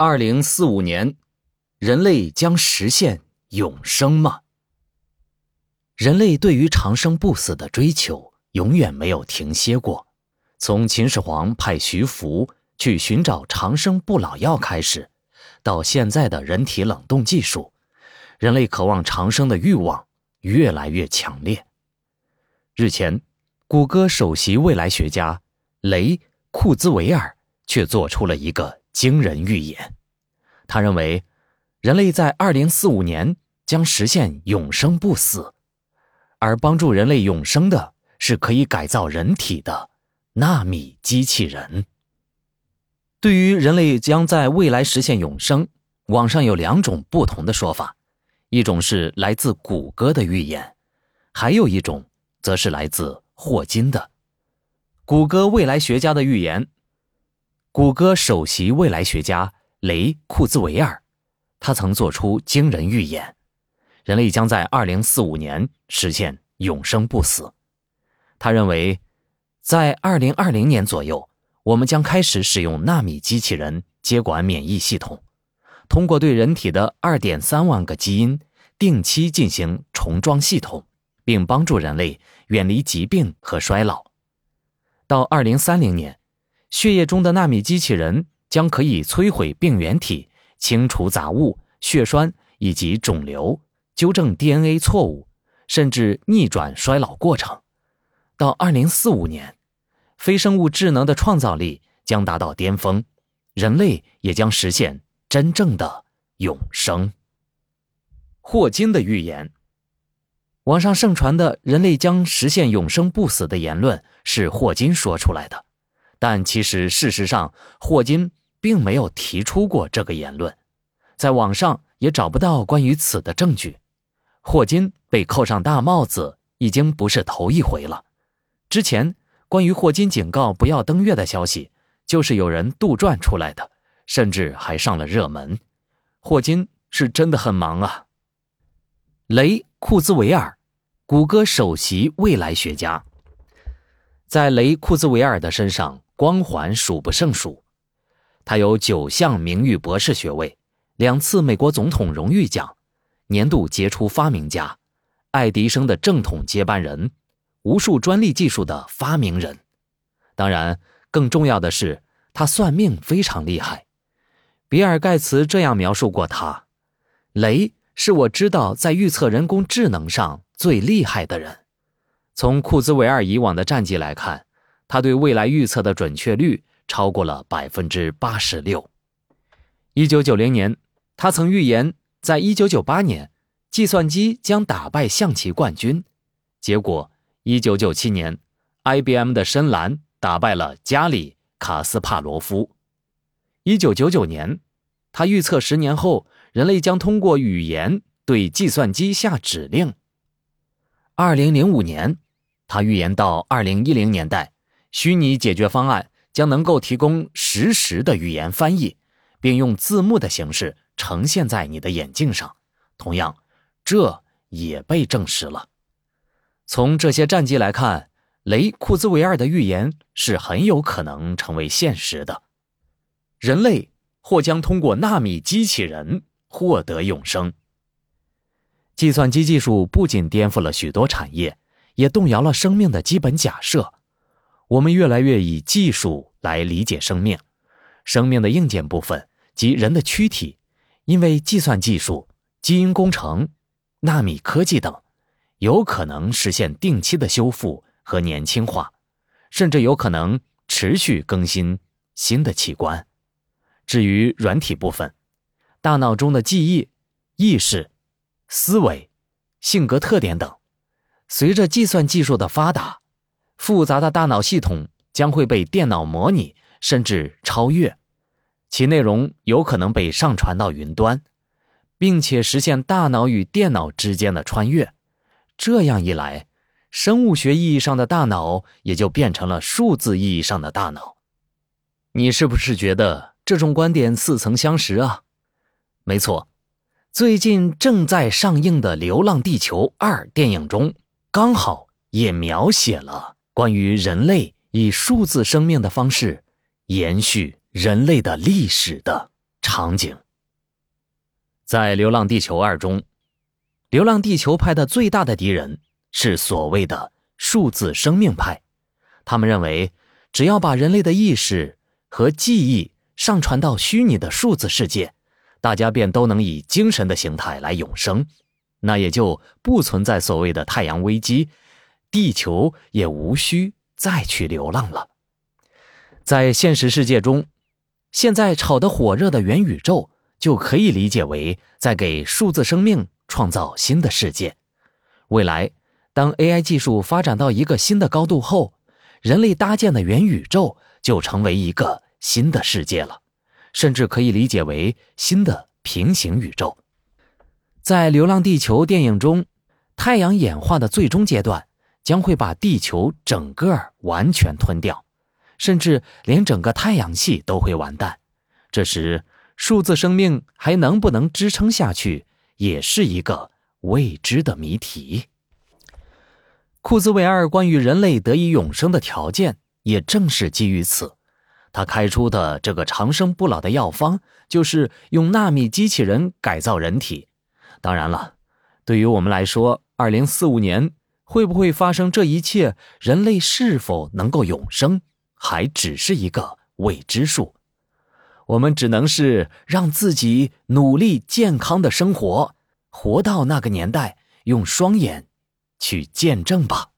二零四五年，人类将实现永生吗？人类对于长生不死的追求永远没有停歇过。从秦始皇派徐福去寻找长生不老药开始，到现在的人体冷冻技术，人类渴望长生的欲望越来越强烈。日前，谷歌首席未来学家雷库兹韦尔却做出了一个。惊人预言，他认为，人类在二零四五年将实现永生不死，而帮助人类永生的是可以改造人体的纳米机器人。对于人类将在未来实现永生，网上有两种不同的说法，一种是来自谷歌的预言，还有一种则是来自霍金的。谷歌未来学家的预言。谷歌首席未来学家雷库兹韦尔，他曾做出惊人预言：人类将在2045年实现永生不死。他认为，在2020年左右，我们将开始使用纳米机器人接管免疫系统，通过对人体的2.3万个基因定期进行重装系统，并帮助人类远离疾病和衰老。到2030年。血液中的纳米机器人将可以摧毁病原体、清除杂物、血栓以及肿瘤，纠正 DNA 错误，甚至逆转衰老过程。到2045年，非生物智能的创造力将达到巅峰，人类也将实现真正的永生。霍金的预言，网上盛传的人类将实现永生不死的言论是霍金说出来的。但其实，事实上，霍金并没有提出过这个言论，在网上也找不到关于此的证据。霍金被扣上大帽子已经不是头一回了。之前关于霍金警告不要登月的消息，就是有人杜撰出来的，甚至还上了热门。霍金是真的很忙啊。雷库兹韦尔，谷歌首席未来学家，在雷库兹韦尔的身上。光环数不胜数，他有九项名誉博士学位，两次美国总统荣誉奖，年度杰出发明家，爱迪生的正统接班人，无数专利技术的发明人。当然，更重要的是，他算命非常厉害。比尔·盖茨这样描述过他：“雷是我知道在预测人工智能上最厉害的人。”从库兹韦尔以往的战绩来看。他对未来预测的准确率超过了百分之八十六。一九九零年，他曾预言，在一九九八年，计算机将打败象棋冠军。结果，一九九七年，IBM 的深蓝打败了加里卡斯帕罗夫。一九九九年，他预测十年后，人类将通过语言对计算机下指令。二零零五年，他预言到二零一零年代。虚拟解决方案将能够提供实时的语言翻译，并用字幕的形式呈现在你的眼镜上。同样，这也被证实了。从这些战绩来看，雷库兹韦尔的预言是很有可能成为现实的。人类或将通过纳米机器人获得永生。计算机技术不仅颠覆了许多产业，也动摇了生命的基本假设。我们越来越以技术来理解生命，生命的硬件部分及人的躯体，因为计算技术、基因工程、纳米科技等，有可能实现定期的修复和年轻化，甚至有可能持续更新新的器官。至于软体部分，大脑中的记忆、意识、思维、性格特点等，随着计算技术的发达。复杂的大脑系统将会被电脑模拟，甚至超越，其内容有可能被上传到云端，并且实现大脑与电脑之间的穿越。这样一来，生物学意义上的大脑也就变成了数字意义上的大脑。你是不是觉得这种观点似曾相识啊？没错，最近正在上映的《流浪地球二》电影中，刚好也描写了。关于人类以数字生命的方式延续人类的历史的场。景。在《流浪地球二》中，流浪地球派的最大的敌人是所谓的数字生命派，他们认为，只要把人类的意识和记忆上传到虚拟的数字世界，大家便都能以精神的形态来永生，那也就不存在所谓的太阳危机，地球也无需再去流浪了。在现实世界中，现在炒得火热的元宇宙就可以理解为在给数字生命创造新的世界。未来，当 AI 技术发展到一个新的高度后，人类搭建的元宇宙就成为一个新的世界了，甚至可以理解为新的平行宇宙。在《流浪地球》电影中，太阳演化的最终阶段将会把地球整个完全吞掉。甚至连整个太阳系都会完蛋，这时数字生命还能不能支撑下去，也是一个未知的谜题。库兹韦尔关于人类得以永生的条件，也正是基于此。他开出的这个长生不老的药方，就是用纳米机器人改造人体。当然了，对于我们来说，二零四五年会不会发生这一切，人类是否能够永生？还只是一个未知数，我们只能是让自己努力健康的生活，活到那个年代，用双眼去见证吧。